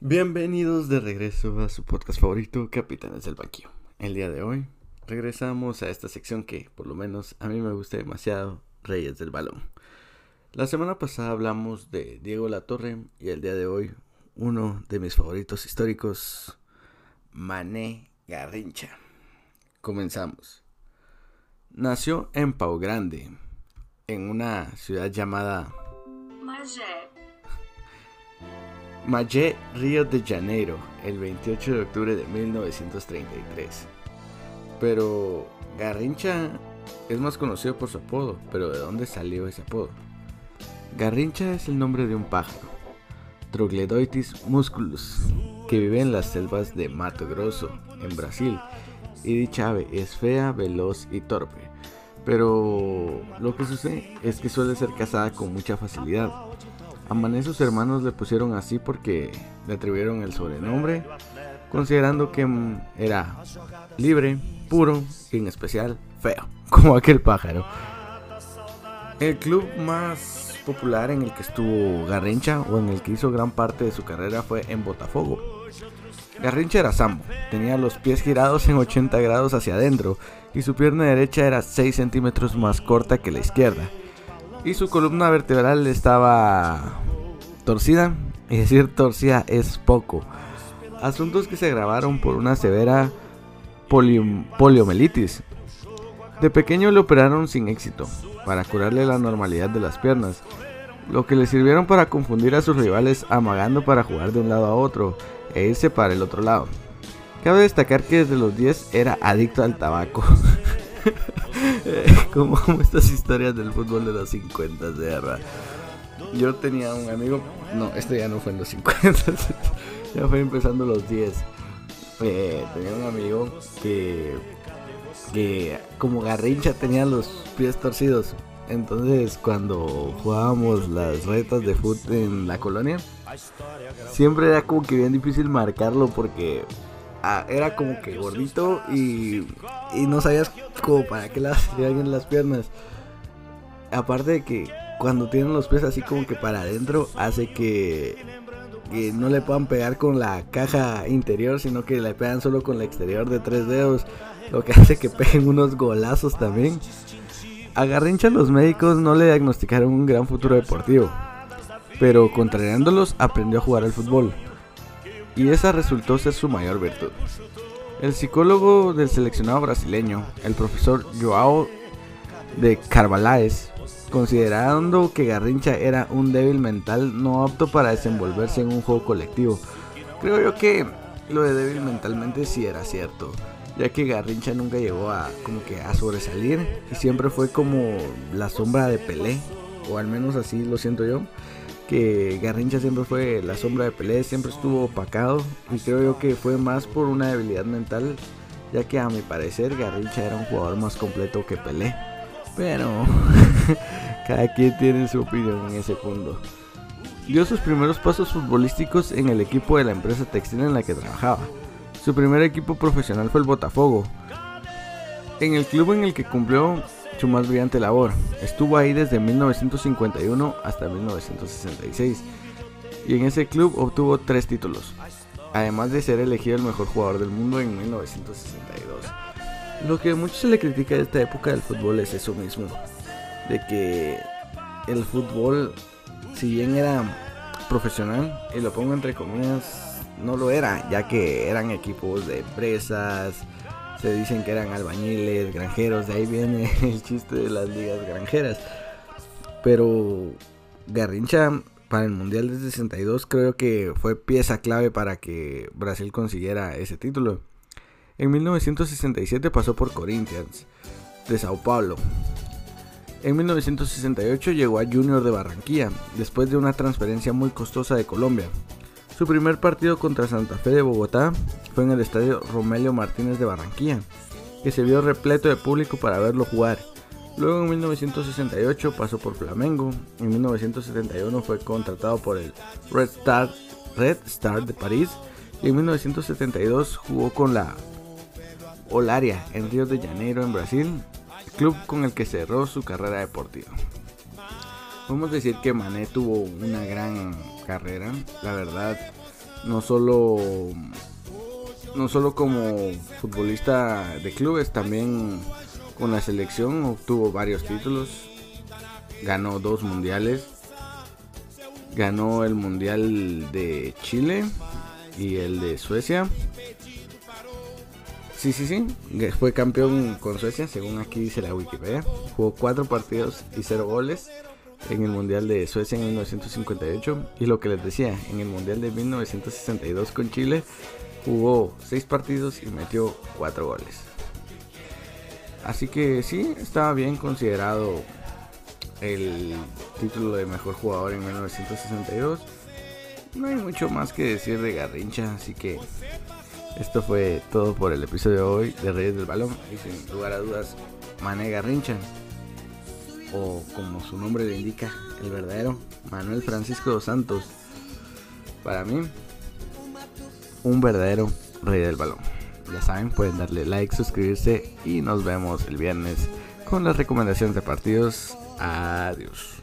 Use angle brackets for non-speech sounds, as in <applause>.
Bienvenidos de regreso a su podcast favorito, Capitanes del Banquillo. El día de hoy regresamos a esta sección que, por lo menos, a mí me gusta demasiado, Reyes del Balón. La semana pasada hablamos de Diego Latorre y el día de hoy uno de mis favoritos históricos, Mané Garrincha. Comenzamos. Nació en Pau Grande, en una ciudad llamada Magé, Río de Janeiro, el 28 de octubre de 1933. Pero Garrincha es más conocido por su apodo, pero ¿de dónde salió ese apodo? Garrincha es el nombre de un pájaro, Troglodytes musculus, que vive en las selvas de Mato Grosso, en Brasil, y dicha ave es fea, veloz y torpe. Pero lo que sucede es que suele ser cazada con mucha facilidad. A sus hermanos le pusieron así porque le atribuyeron el sobrenombre, considerando que mm, era libre, puro y en especial feo, <laughs> como aquel pájaro. El club más popular en el que estuvo Garrincha o en el que hizo gran parte de su carrera fue en Botafogo. Garrincha era sambo, tenía los pies girados en 80 grados hacia adentro y su pierna derecha era 6 centímetros más corta que la izquierda. Y su columna vertebral estaba torcida, y decir torcida es poco. Asuntos que se agravaron por una severa polio- poliomielitis. De pequeño le operaron sin éxito, para curarle la normalidad de las piernas, lo que le sirvieron para confundir a sus rivales amagando para jugar de un lado a otro e irse para el otro lado. Cabe destacar que desde los 10 era adicto al tabaco. <laughs> <laughs> como, estas historias del fútbol de los 50 de verdad. Yo tenía un amigo, no, este ya no fue en los 50, <laughs> ya fue empezando los 10. Eh, tenía un amigo que, que como Garrincha tenía los pies torcidos. Entonces cuando jugábamos las retas de fútbol en la colonia, siempre era como que bien difícil marcarlo porque ah, era como que gordito y, y no sabías como para qué le hacían las piernas. Aparte de que cuando tienen los pies así como que para adentro hace que, que no le puedan pegar con la caja interior, sino que le pegan solo con la exterior de tres dedos, lo que <laughs> hace que peguen unos golazos también. A Garrincha los médicos no le diagnosticaron un gran futuro deportivo, pero contrariándolos aprendió a jugar al fútbol, y esa resultó ser su mayor virtud. El psicólogo del seleccionado brasileño, el profesor Joao de Carvalhaes, considerando que Garrincha era un débil mental no apto para desenvolverse en un juego colectivo. Creo yo que lo de débil mentalmente sí era cierto, ya que Garrincha nunca llegó a como que a sobresalir y siempre fue como la sombra de Pelé, o al menos así lo siento yo, que Garrincha siempre fue la sombra de Pelé, siempre estuvo opacado y creo yo que fue más por una debilidad mental, ya que a mi parecer Garrincha era un jugador más completo que Pelé. Pero <laughs> cada quien tiene su opinión en ese punto. Dio sus primeros pasos futbolísticos en el equipo de la empresa textil en la que trabajaba. Su primer equipo profesional fue el Botafogo, en el club en el que cumplió su más brillante labor. Estuvo ahí desde 1951 hasta 1966 y en ese club obtuvo tres títulos, además de ser elegido el mejor jugador del mundo en 1962. Lo que mucho se le critica de esta época del fútbol es eso mismo, de que el fútbol, si bien era profesional, y lo pongo entre comillas, no lo era, ya que eran equipos de empresas, se dicen que eran albañiles, granjeros, de ahí viene <laughs> el chiste de las ligas granjeras. Pero Garrincha para el Mundial de 62 creo que fue pieza clave para que Brasil consiguiera ese título. En 1967 pasó por Corinthians de Sao Paulo. En 1968 llegó a Junior de Barranquilla, después de una transferencia muy costosa de Colombia. Su primer partido contra Santa Fe de Bogotá fue en el estadio Romelio Martínez de Barranquilla, que se vio repleto de público para verlo jugar. Luego en 1968 pasó por Flamengo, en 1971 fue contratado por el Red Star, Red Star de París y en 1972 jugó con la Olaria en Río de Janeiro en Brasil, club con el que cerró su carrera deportiva. Podemos decir que Mané tuvo una gran carrera, la verdad. no solo no solo como futbolista de clubes, también con la selección obtuvo varios títulos, ganó dos mundiales, ganó el mundial de Chile y el de Suecia. Sí, sí, sí, fue campeón con Suecia, según aquí dice la Wikipedia. Jugó cuatro partidos y cero goles en el Mundial de Suecia en 1958. Y lo que les decía, en el Mundial de 1962 con Chile jugó 6 partidos y metió 4 goles. Así que sí, estaba bien considerado el título de mejor jugador en 1962. No hay mucho más que decir de Garrincha, así que esto fue todo por el episodio de hoy de Reyes del Balón. Y sin lugar a dudas, Mané Garrincha, o como su nombre le indica, el verdadero Manuel Francisco dos Santos. Para mí, un verdadero rey del balón. Ya saben, pueden darle like, suscribirse y nos vemos el viernes con las recomendaciones de partidos. Adiós.